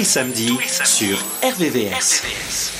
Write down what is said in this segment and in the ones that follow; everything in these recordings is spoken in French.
tous les samedis sur RVVS. one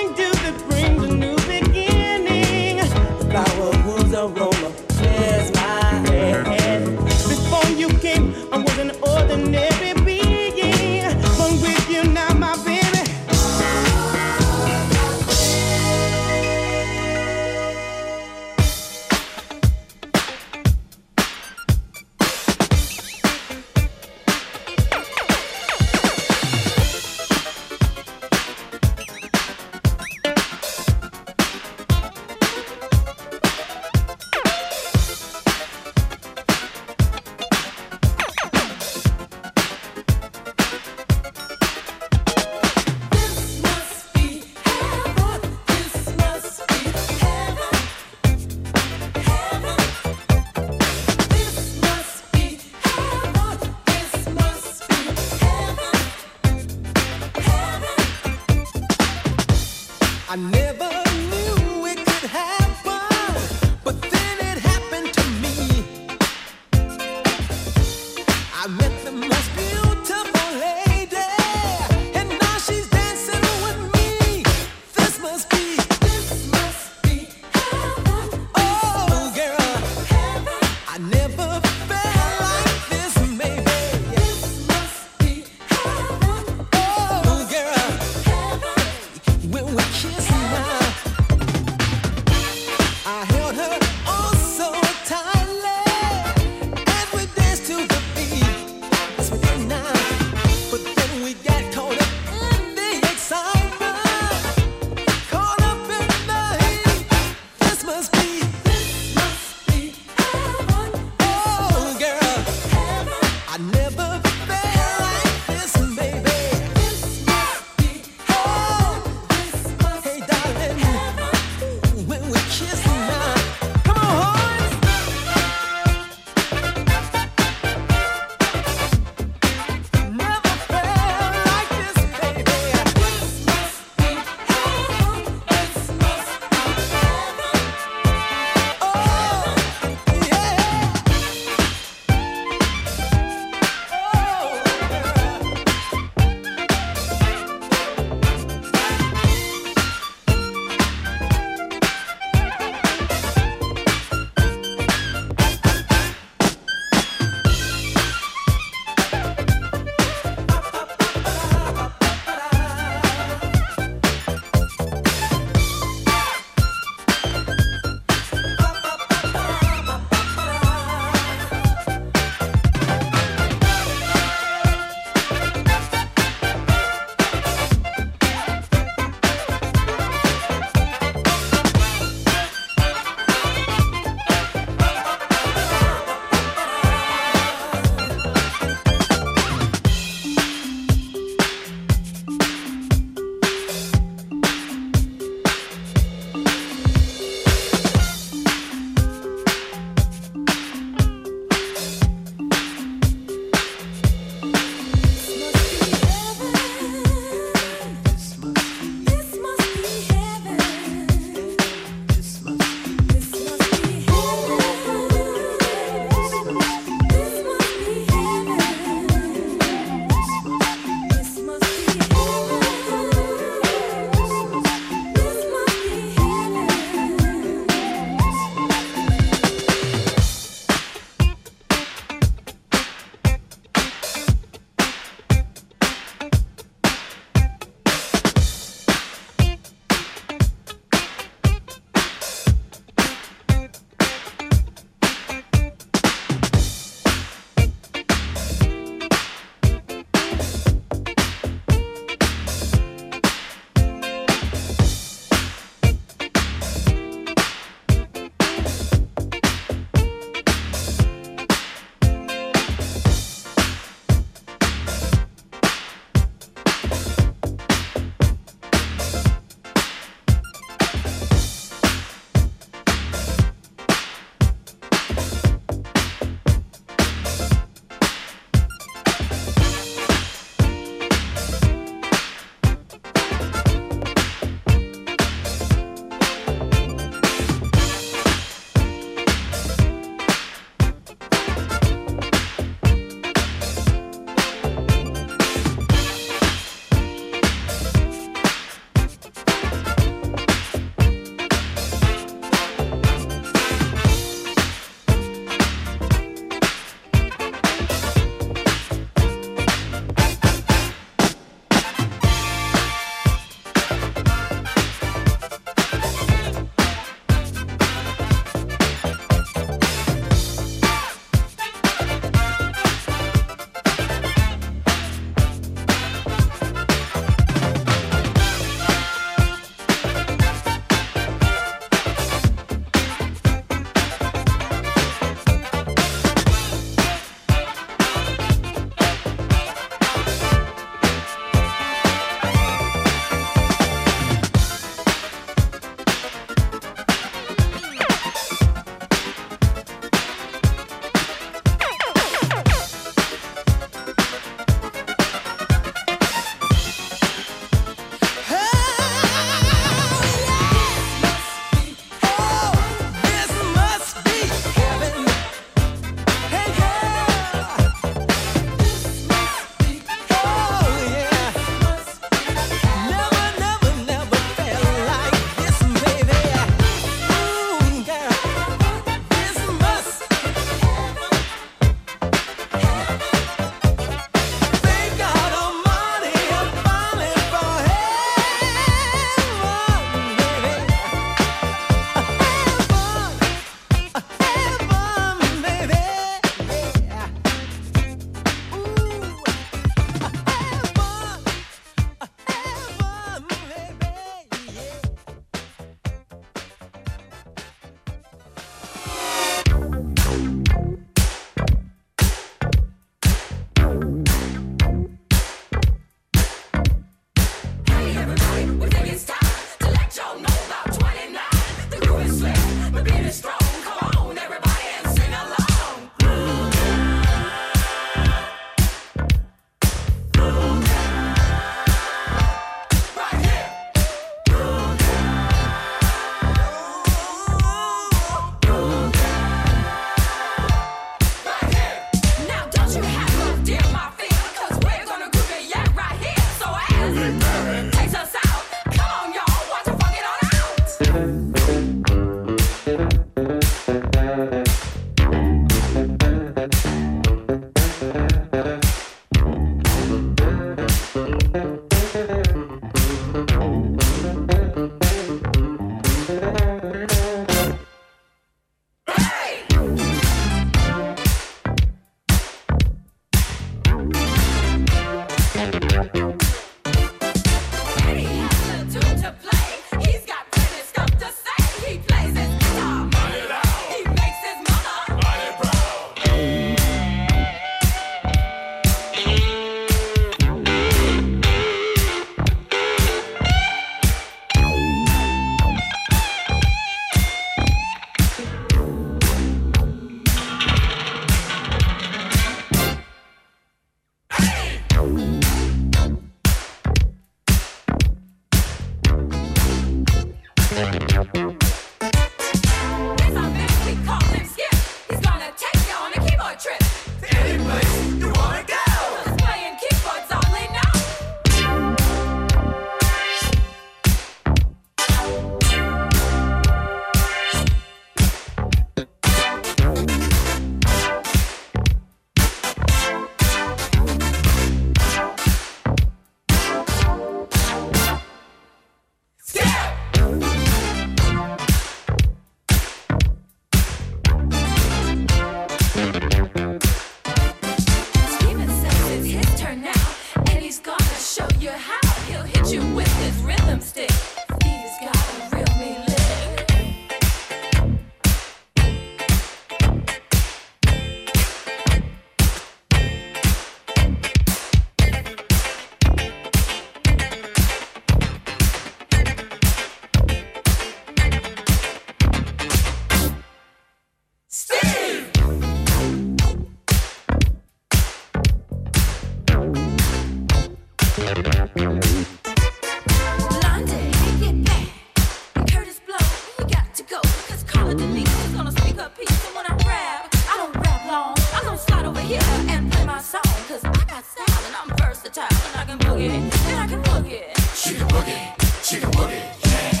And I'm versatile, and I can boogie, and I can boogie. She can boogie, she can boogie, yeah.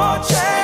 more chance.